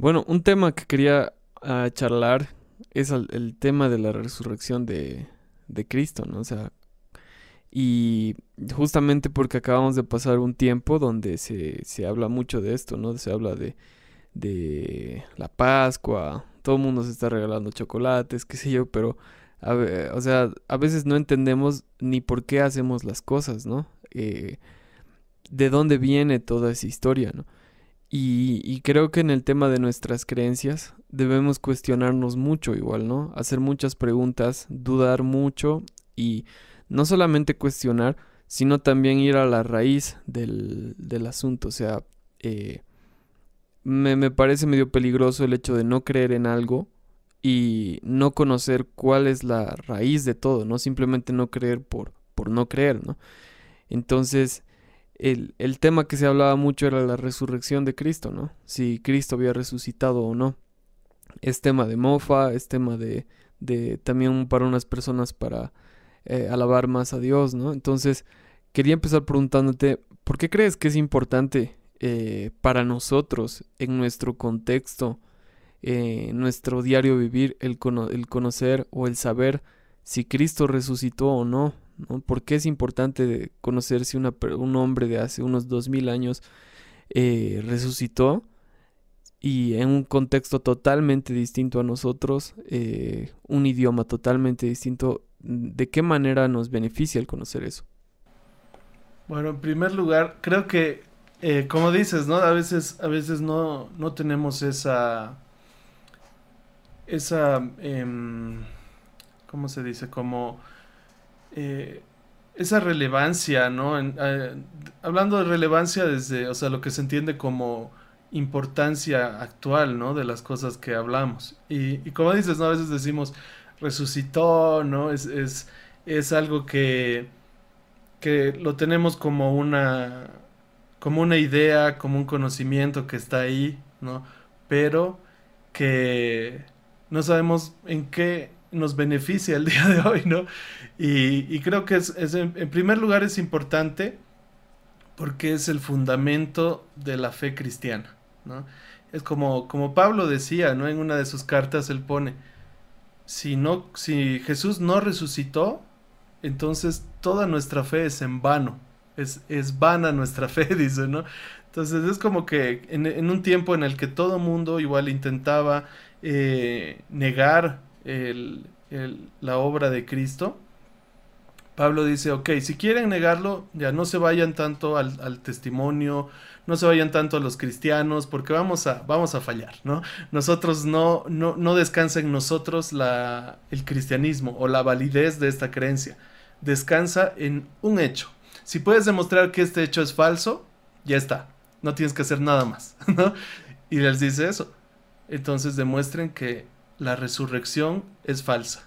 Bueno, un tema que quería ah, charlar es el, tema de la resurrección de, Cristo, ¿no? O sea, y justamente porque acabamos de pasar un tiempo donde se, se habla mucho de esto, ¿no? Se habla de, de la Pascua, todo el mundo se está regalando chocolates, qué sé yo, pero, o sea, a veces no entendemos ni por qué hacemos las cosas, ¿no? Eh, de dónde viene toda esa historia, ¿no? Y, creo que en el tema de nuestras creencias debemos cuestionarnos mucho igual, ¿no? Hacer muchas preguntas, dudar mucho y no solamente cuestionar, sino también ir a la raíz del, del asunto. O sea, eh, me, me, parece medio peligroso el hecho de no creer en algo y no conocer cuál es la raíz de todo, no simplemente no creer por, por no creer, ¿no? Entonces, el, el tema que se hablaba mucho era la resurrección de Cristo, ¿no? Si Cristo había resucitado o no. Es tema de mofa, es tema de, de también para unas personas para eh, alabar más a Dios, ¿no? Entonces, quería empezar preguntándote, ¿por qué crees que es importante eh, para nosotros, en nuestro contexto, eh, en nuestro diario vivir, el, el, conocer o el saber si Cristo resucitó o no? ¿Por qué es importante conocer si un hombre de hace unos dos mil años resucitó? y en un contexto totalmente distinto a nosotros, un idioma totalmente distinto, ¿de qué manera nos beneficia el conocer eso? Bueno, en primer lugar, creo que, eh, como dices, ¿no? A veces, a veces no, no tenemos esa, esa, em, ¿cómo se dice? Como, eh, esa relevancia, ¿no? Eh, hablando de relevancia desde, o sea, lo que se entiende como importancia actual, ¿no? De las cosas que hablamos. Y, y como dices, ¿no? A veces decimos, resucitó, ¿no? Es, es, es algo que, que lo tenemos como una, como una idea, como un conocimiento que está ahí, ¿no? Pero que no sabemos en qué nos beneficia el día de hoy, ¿no? Y, creo que es, en, primer lugar es importante porque es el fundamento de la fe cristiana, ¿no? Es como, como Pablo decía, ¿no? En una de sus cartas él pone, si no, si Jesús no resucitó, entonces toda nuestra fe es en vano. Es, es vana nuestra fe, dice, ¿no? Entonces es como que en, un tiempo en el que todo mundo igual intentaba eh, negar la obra de Cristo, Pablo dice, ok, si quieren negarlo, ya no se vayan tanto al, al testimonio, no se vayan tanto a los cristianos, porque vamos a, vamos a fallar, ¿no? Nosotros no, no, no descansa en nosotros la, el cristianismo o la validez de esta creencia. Descansa en un hecho. Si puedes demostrar que este hecho es falso, ya está. No tienes que hacer nada más, ¿no? Y les dice eso. Entonces demuestren que la resurrección es falsa,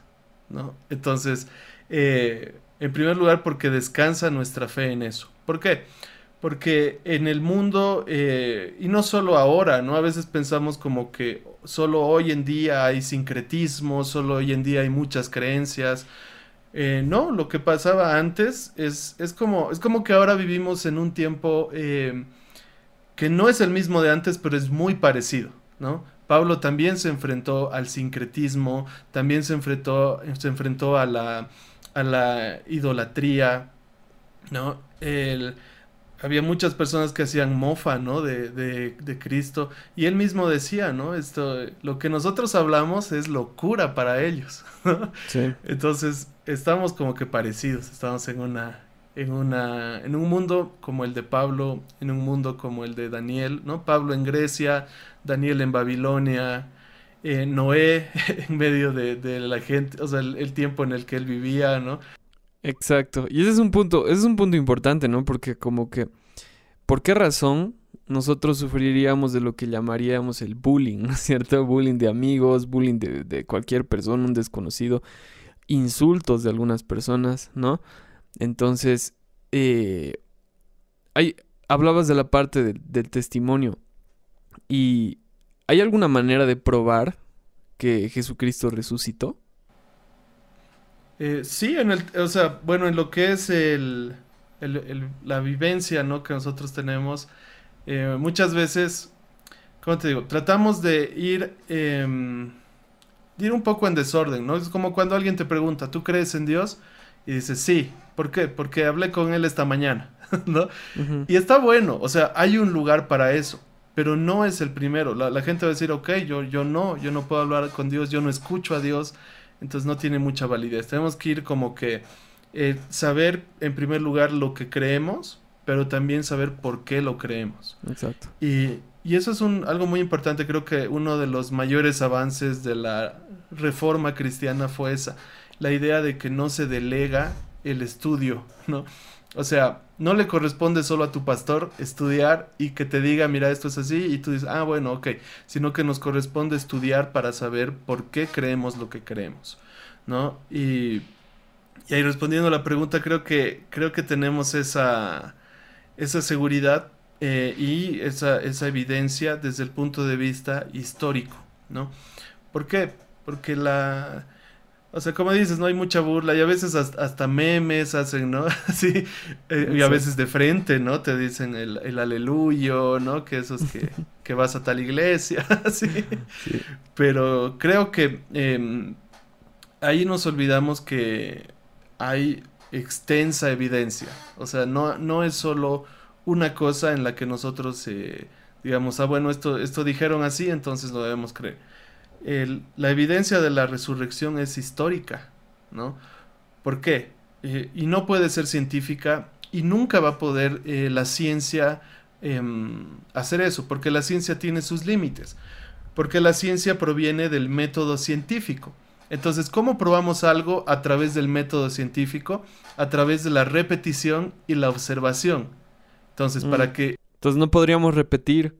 ¿no? Entonces, eh, en primer lugar, porque descansa nuestra fe en eso. ¿Por qué? porque en el mundo, eh, y no solo ahora, ¿no? A veces pensamos como que solo hoy en día hay sincretismo, solo hoy en día hay muchas creencias. Eh, no, lo que pasaba antes es, es, como, es como que ahora vivimos en un tiempo que no es el mismo de antes, pero es muy parecido, ¿no? Pablo también se enfrentó al sincretismo, también se enfrentó, se enfrentó a la, a la idolatría, ¿no? El, había muchas personas que hacían mofa, ¿no? De, de, de, Cristo. Y él mismo decía, ¿no? Esto, lo que nosotros hablamos es locura para ellos. Sí. Entonces, estamos como que parecidos. Estamos en una, en una, en un mundo como el de Pablo, en un mundo como el de Daniel, ¿no? Pablo en Grecia, Daniel en Babilonia, eh, Noé en medio de, la gente, o sea, el, tiempo en el que él vivía, ¿no? Exacto. Y ese es un punto, ese es un punto importante, ¿no? Porque como que, ¿por qué razón nosotros sufriríamos de lo que llamaríamos el bullying, ¿no es cierto? Bullying de amigos, bullying de, cualquier persona, un desconocido, insultos de algunas personas, ¿no? Entonces, eh, hay, hablabas de la parte de, del testimonio y ¿hay alguna manera de probar que Jesucristo resucitó? Eh, sí, en el, o sea, bueno, en lo que es el, el, el la vivencia, ¿no? Que nosotros tenemos, eh, muchas veces ¿cómo te digo? Tratamos de ir, em, ir un poco en desorden, ¿no? Es como cuando alguien te pregunta, ¿tú crees en Dios? Y dices, sí. ¿Por qué? Porque hablé con él esta mañana, ¿no? Y está bueno, o sea, hay un lugar para eso, pero no es el primero. La, gente va a decir, ok, yo, yo no, yo no puedo hablar con Dios, yo no escucho a Dios, entonces no tiene mucha validez. Tenemos que ir como que eh, saber en primer lugar lo que creemos, pero también saber por qué lo creemos. Exacto. Y, y eso es un, algo muy importante, creo que uno de los mayores avances de la reforma cristiana fue esa, la idea de que no se delega el estudio, ¿no? O sea, no le corresponde solo a tu pastor estudiar y que te diga, mira, esto es así, y tú dices, ah, bueno, ok, sino que nos corresponde estudiar para saber por qué creemos lo que creemos, ¿no? Y, y ahí respondiendo a la pregunta, creo que, creo que tenemos esa, esa seguridad eh, y esa, esa evidencia desde el punto de vista histórico, ¿no? ¿Por qué? Porque la o sea, como dices, no hay mucha burla y a veces hasta, memes hacen, ¿no? Sí, eh, y a veces de frente, ¿no? Te dicen el, el aleluyo, ¿no? Que esos que, que vas a tal iglesia, ¿sí? Pero creo que em, ahí nos olvidamos que hay extensa evidencia. O sea, no, no es solo una cosa en la que nosotros eh, digamos, ah, bueno, esto, esto dijeron así, entonces lo debemos creer la evidencia de la resurrección es histórica, ¿no? ¿Por qué? Eh, y no puede ser científica y nunca va a poder eh, la ciencia em, hacer eso, porque la ciencia tiene sus límites, porque la ciencia proviene del método científico. Entonces, ¿cómo probamos algo a través del método científico? A través de la repetición y la observación. Entonces, para mm. que... Entonces no podríamos repetir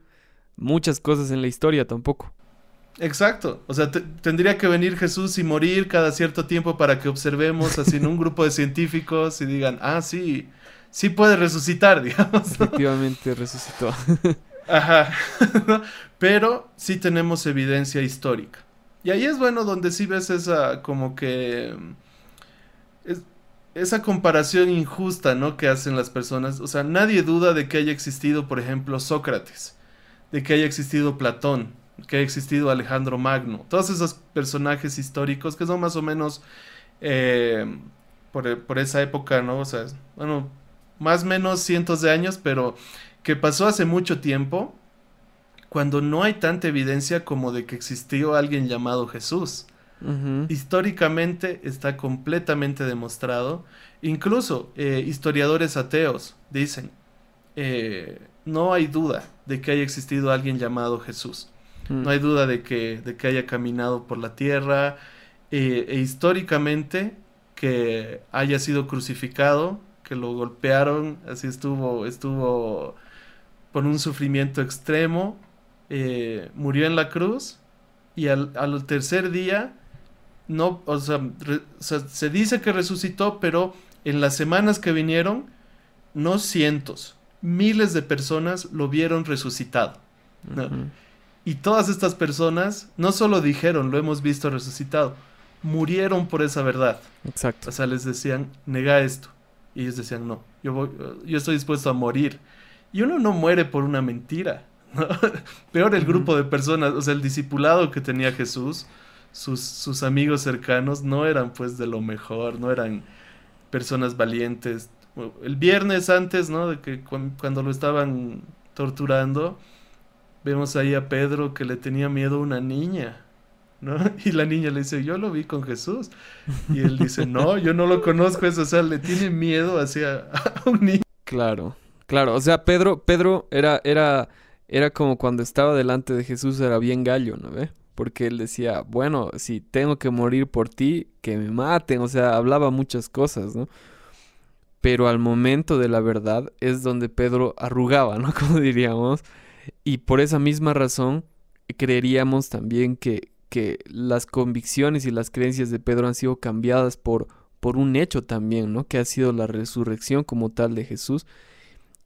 muchas cosas en la historia tampoco. Exacto. O sea, tendría que venir Jesús y morir cada cierto tiempo para que observemos así en un grupo de científicos y digan, ah, sí, sí puede resucitar, digamos. Efectivamente resucitó. Ajá. Pero sí tenemos evidencia histórica. Y ahí es bueno donde sí ves esa como que... esa comparación injusta, ¿no? Que hacen las personas. O sea, nadie duda de que haya existido, por ejemplo, Sócrates, de que haya existido Platón, que ha existido Alejandro Magno, todos esos personajes históricos que son más o menos eh, por, esa época, ¿no? O sea, bueno, más o menos cientos de años, pero que pasó hace mucho tiempo, cuando no hay tanta evidencia como de que existió alguien llamado Jesús. Históricamente está completamente demostrado. Incluso eh, historiadores ateos dicen, eh, no hay duda de que haya existido alguien llamado Jesús. No hay duda de que, de que haya caminado por la tierra eh, e históricamente que haya sido crucificado, que lo golpearon, así estuvo, estuvo por un sufrimiento extremo, eh, murió en la cruz y al, tercer día, no, o sea, se dice que resucitó, pero en las semanas que vinieron, no cientos, miles de personas lo vieron resucitado. Y todas estas personas no solo dijeron, lo hemos visto resucitado, murieron por esa verdad. Exacto. O sea, les decían, nega esto. Y ellos decían, no, yo, yo estoy dispuesto a morir. Y uno no muere por una mentira. Peor el grupo de personas, o sea, el discipulado que tenía Jesús, sus, sus amigos cercanos, no eran pues de lo mejor, no eran personas valientes. El viernes antes, ¿no? De que cuando lo estaban torturando, Vemos ahí a Pedro que le tenía miedo a una niña, ¿no? Y la niña le dice, yo lo vi con Jesús. Y él dice, no, yo no lo conozco, eso, o sea, le tiene miedo hacia un niño. Claro, claro, o sea, Pedro, Pedro era, era, era como cuando estaba delante de Jesús, era bien gallo, ¿no ve? Porque él decía, bueno, si tengo que morir por ti, que me maten, o sea, hablaba muchas cosas, ¿no? Pero al momento de la verdad es donde Pedro arrugaba, ¿no? Como diríamos y por esa misma razón creeríamos también que, que las convicciones y las creencias de Pedro han sido cambiadas por, por un hecho también, ¿no? Que ha sido la resurrección como tal de Jesús.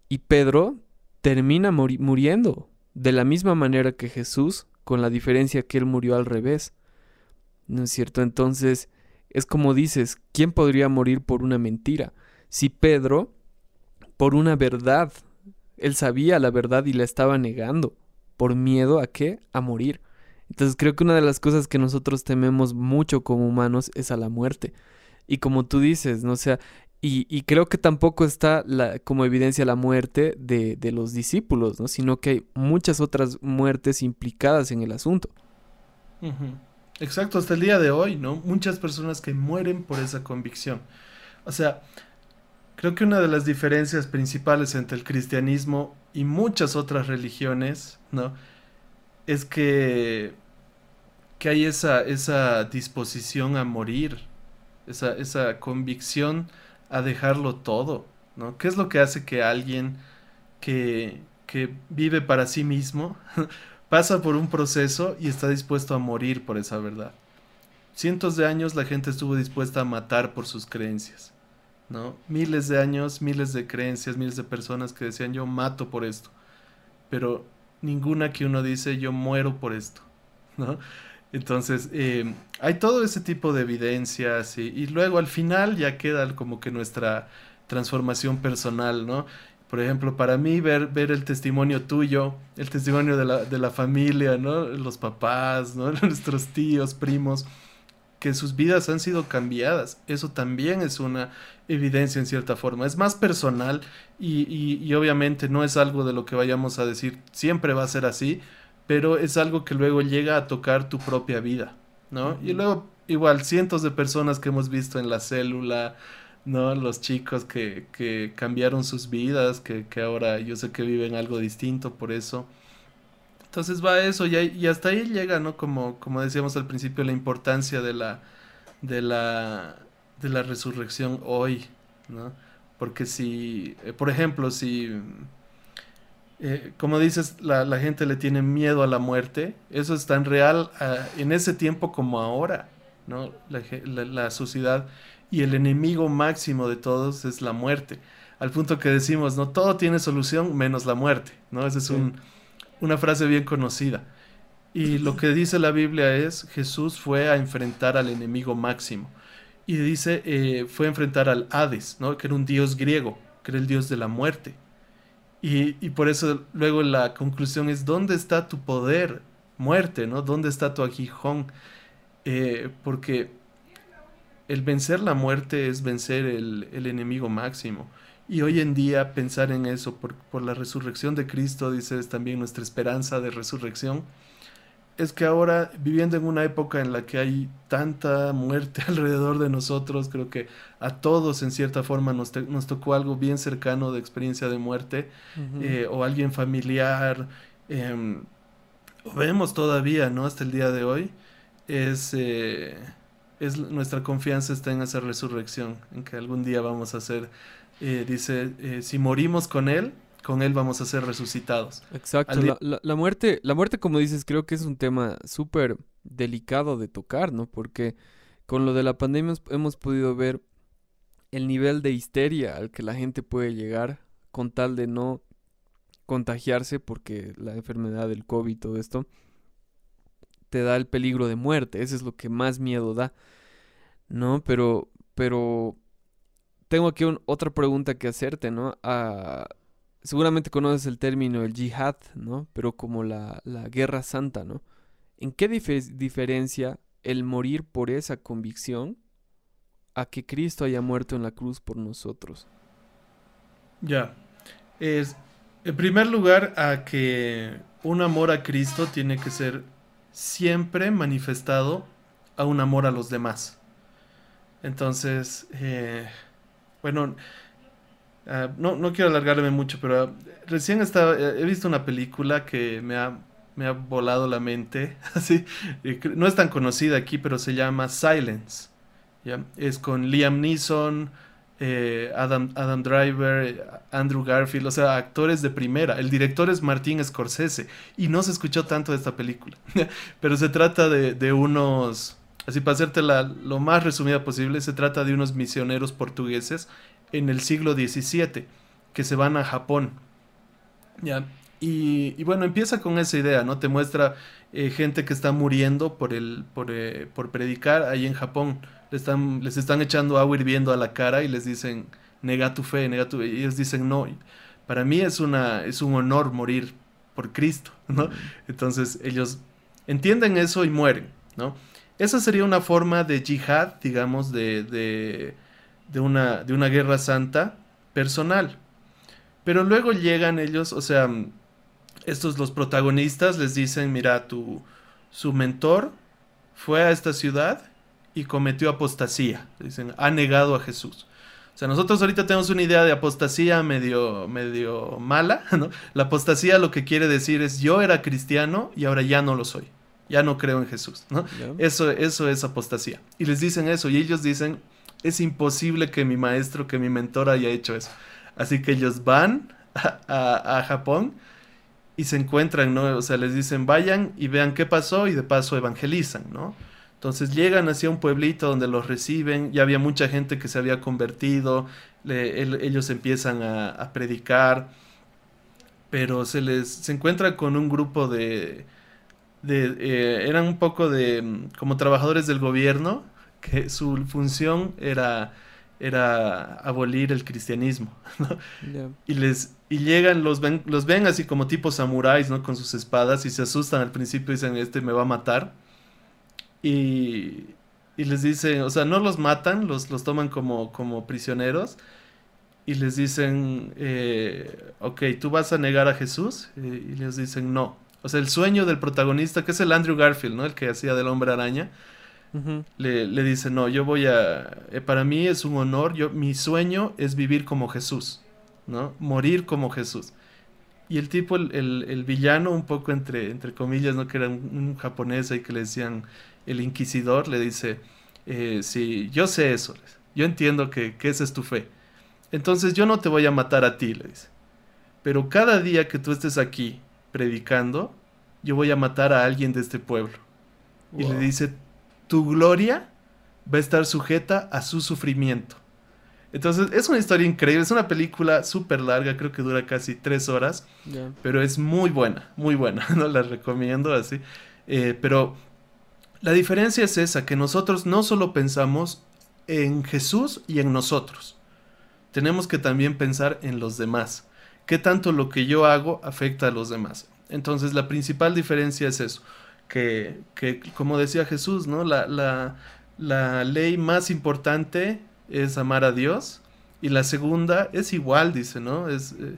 Y Pedro termina muriendo de la misma manera que Jesús, con la diferencia que él murió al revés. ¿No es cierto? Entonces, es como dices, ¿quién podría morir por una mentira? Si Pedro, por una verdad él sabía la verdad y la estaba negando. por miedo a qué? A morir. Entonces creo que una de las cosas que nosotros tememos mucho como humanos es a la muerte. Y como tú dices, ¿no? O sea, y, creo que tampoco está la, como evidencia la muerte de, los discípulos, ¿no? Sino que hay muchas otras muertes implicadas en el asunto. Exacto, hasta el día de hoy, ¿no? Muchas personas que mueren por esa convicción. O sea, creo que una de las diferencias principales entre el cristianismo y muchas otras religiones, ¿no? Es que, que hay esa, esa disposición a morir, esa, esa convicción a dejarlo todo, ¿no? ¿Qué es lo que hace que alguien que, que vive para sí mismo pasa por un proceso y está dispuesto a morir por esa verdad? Cientos de años la gente estuvo dispuesta a matar por sus creencias, ¿no? Miles de años, miles de creencias, miles de personas que decían yo mato por esto, pero ninguna que uno dice yo muero por esto, ¿no? Entonces, eh, hay todo ese tipo de evidencias y, luego al final ya queda como que nuestra transformación personal, ¿no? Por ejemplo, para mí ver, ver el testimonio tuyo, el testimonio de la, de la familia, ¿no? Los papás, ¿no? Nuestros tíos, primos, que sus vidas han sido cambiadas. Eso también es una evidencia en cierta forma. Es más personal y, y, y obviamente no es algo de lo que vayamos a decir siempre va a ser así, pero es algo que luego llega a tocar tu propia vida, ¿no? Y luego, igual, cientos de personas que hemos visto en la célula, ¿no? Los chicos que, que cambiaron sus vidas, que, que, ahora yo sé que viven algo distinto por eso. Entonces va eso y, y hasta ahí llega, ¿no? Como, como decíamos al principio, la importancia de la, de la, de la resurrección hoy, ¿no? Porque si, eh, por ejemplo, si eh, como dices, la, gente le tiene miedo a la muerte. Eso es tan real ah, en ese tiempo como ahora, ¿no? La, sociedad y el enemigo máximo de todos es la muerte. Al punto que decimos, no todo tiene solución menos la muerte, ¿no? Esa es una frase bien conocida. Y lo que dice la Biblia es, Jesús fue a enfrentar al enemigo máximo. Y dice, eh, fue a enfrentar al Hades, ¿no? Que era un dios griego, que era el dios de la muerte. Y, por eso luego la conclusión es, ¿dónde está tu poder? Muerte, ¿no? ¿Dónde está tu aguijón? Eh, porque el vencer la muerte es vencer el, el, enemigo máximo. Y hoy en día pensar en eso por, por la resurrección de Cristo, dice, es también nuestra esperanza de resurrección es que ahora, viviendo en una época en la que hay tanta muerte alrededor de nosotros, creo que a todos en cierta forma nos, nos tocó algo bien cercano de experiencia de muerte, eh, o alguien familiar, o vemos todavía, ¿no? Hasta el día de hoy, es, eh, es nuestra confianza está en esa resurrección, en que algún día vamos a ser, eh, dice, si morimos con Él, con él vamos a ser resucitados. Exacto. La, muerte, la muerte, como dices, creo que es un tema súper delicado de tocar, ¿no? Porque con lo de la pandemia hemos podido ver el nivel de histeria al que la gente puede llegar con tal de no contagiarse porque la enfermedad del COVID y todo esto te da el peligro de muerte. Eso es lo que más miedo da. ¿No? Pero, pero tengo aquí otra pregunta que hacerte, ¿no? Ah, seguramente conoces el término el jihad, ¿no? Pero como la, guerra santa, ¿no? ¿En qué diferencia el morir por esa convicción a que Cristo haya muerto en la cruz por nosotros? Ya. Es, en primer lugar, a que un amor a Cristo tiene que ser siempre manifestado a un amor a los demás. Entonces, eh, bueno, Ah, no, no quiero alargarme mucho, pero ah, recién estaba, he visto una película que me ha, me ha volado la mente. Así, no es tan conocida aquí, pero se llama Silence. ¿ya? Es con Liam Neeson, eh, Adam, Adam Driver, Andrew Garfield, o sea, actores de primera. El director es Martín Scorsese y no se escuchó tanto de esta película. pero se trata de, unos, así para hacerte lo más resumida posible, se trata de unos misioneros portugueses en el siglo XVII, que se van a Japón. ¿ya? Y, bueno, empieza con esa idea, ¿no? Te muestra eh, gente que está muriendo por, el, por, eh, por predicar ahí en Japón. Les están, les están echando agua hirviendo a la cara y les dicen, nega tu fe, nega tu fe. Y ellos dicen, no, para mí es, una, es un honor morir por Cristo, ¿no? Entonces ellos entienden eso y mueren, ¿no? Esa sería una forma de yihad, digamos, de, de, de, una, de una guerra santa personal. Pero luego llegan ellos, o sea, estos los protagonistas les dicen, mira, tu, su mentor fue a esta ciudad y cometió apostasía. Dicen, ha negado a Jesús. O sea, nosotros ahorita tenemos una idea de apostasía medio, medio mala, ¿no? La apostasía lo que quiere decir es yo era cristiano y ahora ya no lo soy. Ya no creo en Jesús, ¿no? Eso, eso es apostasía. Y les dicen eso y ellos dicen, es imposible que mi maestro, que mi mentor haya hecho eso. Así que ellos van a, a Japón y se encuentran, ¿no? O sea, les dicen, vayan y vean qué pasó y de paso evangelizan, ¿no? Entonces llegan hacia un pueblito donde los reciben, ya había mucha gente que se había convertido, ellos empiezan a, predicar, pero se les se encuentran con un grupo de, de eh, eran un poco de mm, como trabajadores del gobierno, que su función era era abolir el cristianismo, Y les y llegan los ven los ven así como tipo samuráis, ¿no? Con sus espadas y se asustan al principio y dicen, "Este me va a matar." Y, les dicen, o sea, no los matan, los, los toman como, como prisioneros y les dicen, eh, ok, tú vas a negar a Jesús y les dicen no. O sea, el sueño del protagonista, que es el Andrew Garfield, ¿no? El que hacía del hombre araña, le, le, dice, no, yo voy a, eh, para mí es un honor, yo, mi sueño es vivir como Jesús, ¿no? Morir como Jesús. Y el tipo, el, el, villano, un poco entre, entre comillas, ¿no? Que era un, un japonés ahí que le decían, el inquisidor le dice, eh, sí, yo sé eso, yo entiendo que, esa es tu fe. Entonces yo no te voy a matar a ti, le dice. Pero cada día que tú estés aquí predicando, yo voy a matar a alguien de este pueblo. Y le dice, tu gloria va a estar sujeta a su sufrimiento. Entonces es una historia increíble, es una película súper larga, creo que dura casi tres horas, pero es muy buena, muy buena, no la recomiendo así. Eh, pero la diferencia es esa, que nosotros no solo pensamos en Jesús y en nosotros, tenemos que también pensar en los demás. ¿Qué tanto lo que yo hago afecta a los demás? Entonces la principal diferencia es eso, que, que como decía Jesús, ¿no? La, la, la ley más importante es amar a Dios y la segunda es igual, dice, ¿no? Es, eh,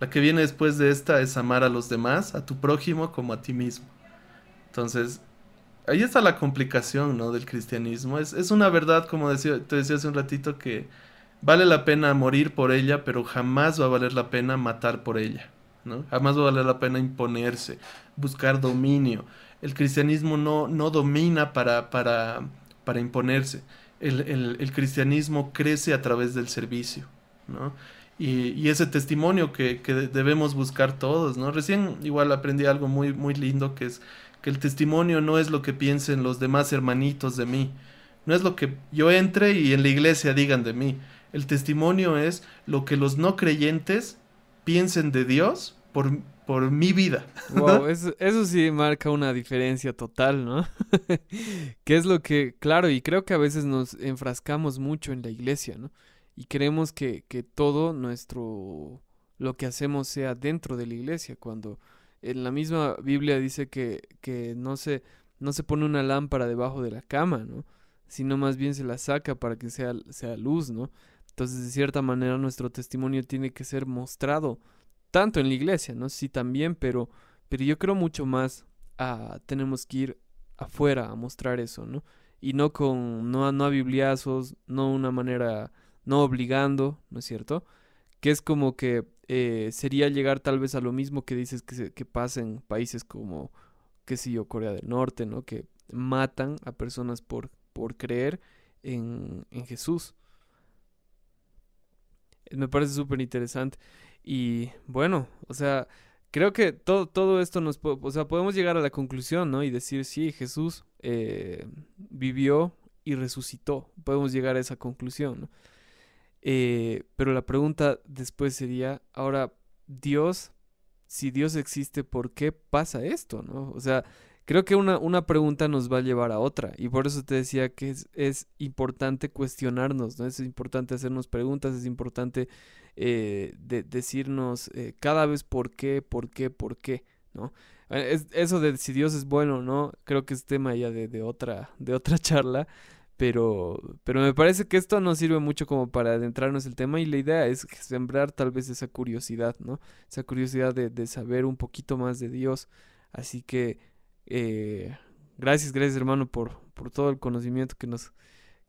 la que viene después de esta es amar a los demás, a tu prójimo como a ti mismo. Entonces, ahí está la complicación, ¿no? Del cristianismo. Es, es una verdad, como decía, te decía hace un ratito, que vale la pena morir por ella, pero jamás va a valer la pena matar por ella, ¿no? Jamás va a valer la pena imponerse, buscar dominio. El cristianismo no, no domina para, para, para imponerse. El, el, cristianismo crece a través del servicio, ¿no? Y, y ese testimonio que, que, debemos buscar todos, ¿no? Recién igual aprendí algo muy, muy lindo que es que el testimonio no es lo que piensen los demás hermanitos de mí, no es lo que yo entre y en la iglesia digan de mí, el testimonio es lo que los no creyentes piensen de Dios por, por mi vida. Wow, eso, eso, sí marca una diferencia total, ¿no? que es lo que, claro, y creo que a veces nos enfrascamos mucho en la iglesia, ¿no? Y creemos que, que todo nuestro, lo que hacemos sea dentro de la iglesia, cuando en la misma Biblia dice que, que no, se, no se pone una lámpara debajo de la cama, ¿no? Sino más bien se la saca para que sea, sea luz, ¿no? Entonces, de cierta manera, nuestro testimonio tiene que ser mostrado, tanto en la iglesia, ¿no? Sí, también, pero, pero yo creo mucho más a, tenemos que ir afuera a mostrar eso, ¿no? Y no con, no, no a bibliazos, no una manera, no obligando, ¿no es cierto? Que es como que eh, sería llegar tal vez a lo mismo que dices que, que pasa en países como, qué sé yo, Corea del Norte, ¿no? Que matan a personas por, por creer en, en Jesús. Me parece súper interesante. Y bueno, o sea, creo que todo, todo esto nos... O sea, podemos llegar a la conclusión, ¿no? Y decir, sí, Jesús eh, vivió y resucitó. Podemos llegar a esa conclusión, ¿no? Eh, pero la pregunta después sería, ahora, Dios, si Dios existe, ¿por qué pasa esto? ¿no? O sea, creo que una, una pregunta nos va a llevar a otra. Y por eso te decía que es, es importante cuestionarnos, ¿no? Es importante hacernos preguntas, es importante eh, decirnos eh, cada vez por qué, por qué, por qué, ¿no? Eh, es, eso de si Dios es bueno, ¿no? Creo que es tema ya de, de otra, de otra charla, pero, pero me parece que esto nos sirve mucho como para adentrarnos el tema y la idea es sembrar tal vez esa curiosidad, ¿no? Esa curiosidad de, de saber un poquito más de Dios. Así que eh, gracias, gracias hermano por, por todo el conocimiento que nos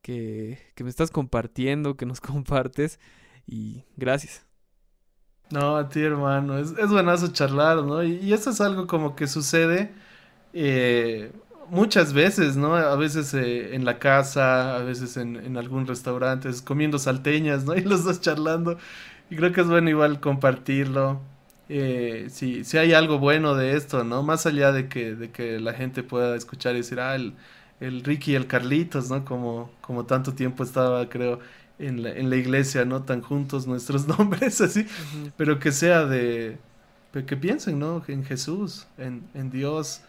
que, que me estás compartiendo, que nos compartes y gracias. No, a ti hermano, es, es buenazo charlar, ¿no? Y, eso es algo como que sucede eh, muchas veces, ¿no? A veces eh, en la casa, a veces en, en algún restaurante, comiendo salteñas, ¿no? Y los dos charlando. Y creo que es bueno igual compartirlo. Eh, si, si hay algo bueno de esto, ¿no? Más allá de que, de que la gente pueda escuchar y decir, ah, el, el Ricky y el Carlitos, ¿no? Como, como tanto tiempo estaba, creo, en la, en la iglesia, ¿no? Tan juntos nuestros nombres, así. Pero que sea de... Que piensen, ¿no? En Jesús, en, en Dios.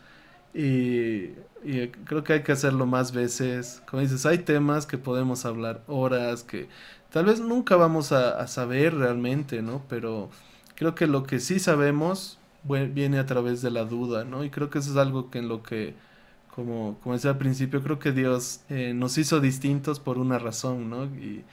Y, y creo que hay que hacerlo más veces. Como dices, hay temas que podemos hablar horas, que tal vez nunca vamos a, a saber realmente, ¿no? Pero creo que lo que sí sabemos viene a través de la duda, ¿no? Y creo que eso es algo que en lo que, como, como decía al principio, creo que Dios eh, nos hizo distintos por una razón, ¿no? Y,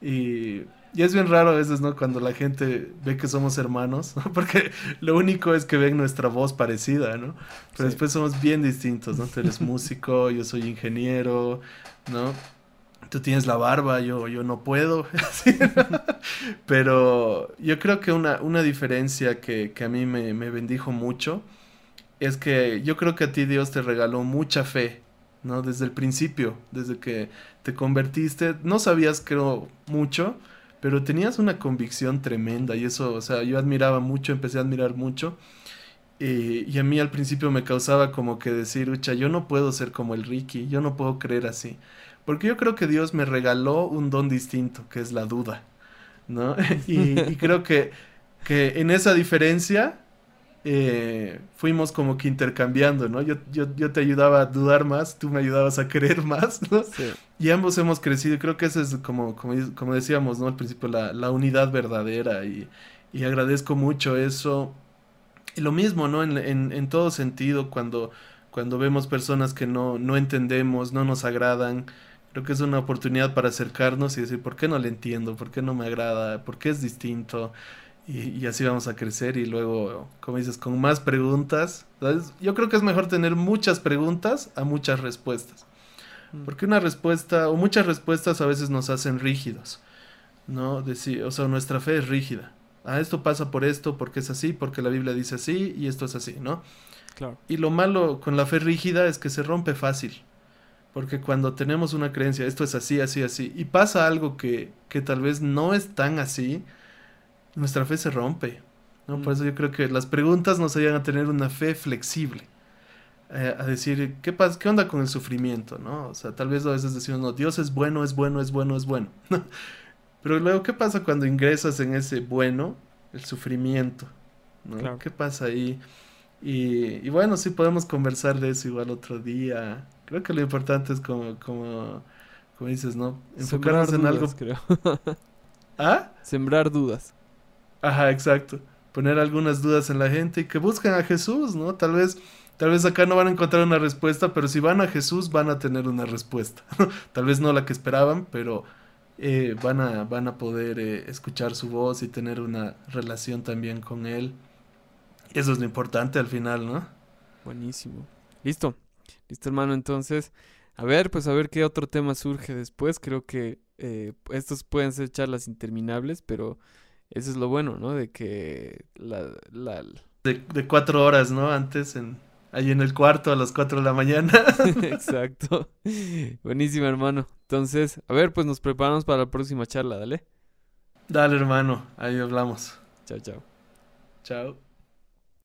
y, y es bien raro a veces, ¿no? Cuando la gente ve que somos hermanos, ¿no? Porque lo único es que ven nuestra voz parecida, ¿no? Pero Sí. después somos bien distintos, ¿no? Tú eres músico, yo soy ingeniero, ¿no? Tú tienes la barba, yo, yo no puedo. Pero yo creo que una, una diferencia que, que a mí me, me bendijo mucho es que yo creo que a ti Dios te regaló mucha fe, ¿no? Desde el principio, desde que te convertiste, no sabías, creo, mucho, pero tenías una convicción tremenda y eso, o sea, yo admiraba mucho, empecé a admirar mucho. Y, y a mí al principio me causaba como que decir, ucha, yo no puedo ser como el Ricky, yo no puedo creer así. Porque yo creo que Dios me regaló un don distinto, que es la duda, ¿no? Y, y creo que, que en esa diferencia eh, fuimos como que intercambiando, ¿no? Yo, yo, yo te ayudaba a dudar más, tú me ayudabas a creer más, ¿no? Sí. Y ambos hemos crecido, y creo que eso es como, como, como decíamos, ¿no? Al principio, la, la unidad verdadera, y, y agradezco mucho eso. Y lo mismo, ¿no? En, en, en todo sentido, cuando, cuando vemos personas que no, no entendemos, no nos agradan, creo que es una oportunidad para acercarnos y decir, ¿por qué no le entiendo? ¿Por qué no me agrada? ¿Por qué es distinto? Y, y así vamos a crecer y luego, como dices, con más preguntas. ¿sabes? Yo creo que es mejor tener muchas preguntas a muchas respuestas. Mm. Porque una respuesta, o muchas respuestas a veces nos hacen rígidos, ¿no? Decir, o sea, nuestra fe es rígida. Ah, esto pasa por esto, porque es así, porque la Biblia dice así y esto es así, ¿no? Claro. Y lo malo con la fe rígida es que se rompe fácil. Porque cuando tenemos una creencia, esto es así, así, así, y pasa algo que, que tal vez no es tan así, nuestra fe se rompe. ¿no? Por Mm. eso yo creo que las preguntas nos ayudan a tener una fe flexible. eh, a decir, ¿qué pasa? ¿Qué onda con el sufrimiento? ¿no? O sea, tal vez a veces decimos, no, Dios es bueno, es bueno, es bueno, es bueno. Pero luego, ¿qué pasa cuando ingresas en ese bueno, el sufrimiento? ¿no? Claro. ¿Qué pasa ahí? Y, y bueno, sí podemos conversar de eso igual otro día. Creo que lo importante es como, como, como dices, ¿no? Sembrar Enfocarnos en algo. creo. ¿Ah? Sembrar dudas. Ajá, exacto. Poner algunas dudas en la gente y que busquen a Jesús, ¿no? Tal vez, tal vez acá no van a encontrar una respuesta, pero si van a Jesús van a tener una respuesta. Tal vez no la que esperaban, pero eh, van a, van a poder eh, escuchar su voz y tener una relación también con Él. Eso es lo importante al final, ¿no? Buenísimo. Listo. Listo, hermano. Entonces, a ver, pues a ver qué otro tema surge después. Creo que eh, estos pueden ser charlas interminables, pero eso es lo bueno, ¿no? De que la, la... De, de cuatro horas, ¿no? Antes, en, ahí en el cuarto a las cuatro de la mañana. Exacto. Buenísimo, hermano. Entonces, a ver, pues nos preparamos para la próxima charla, dale. Dale, hermano, ahí hablamos. Chao, chao. Chao.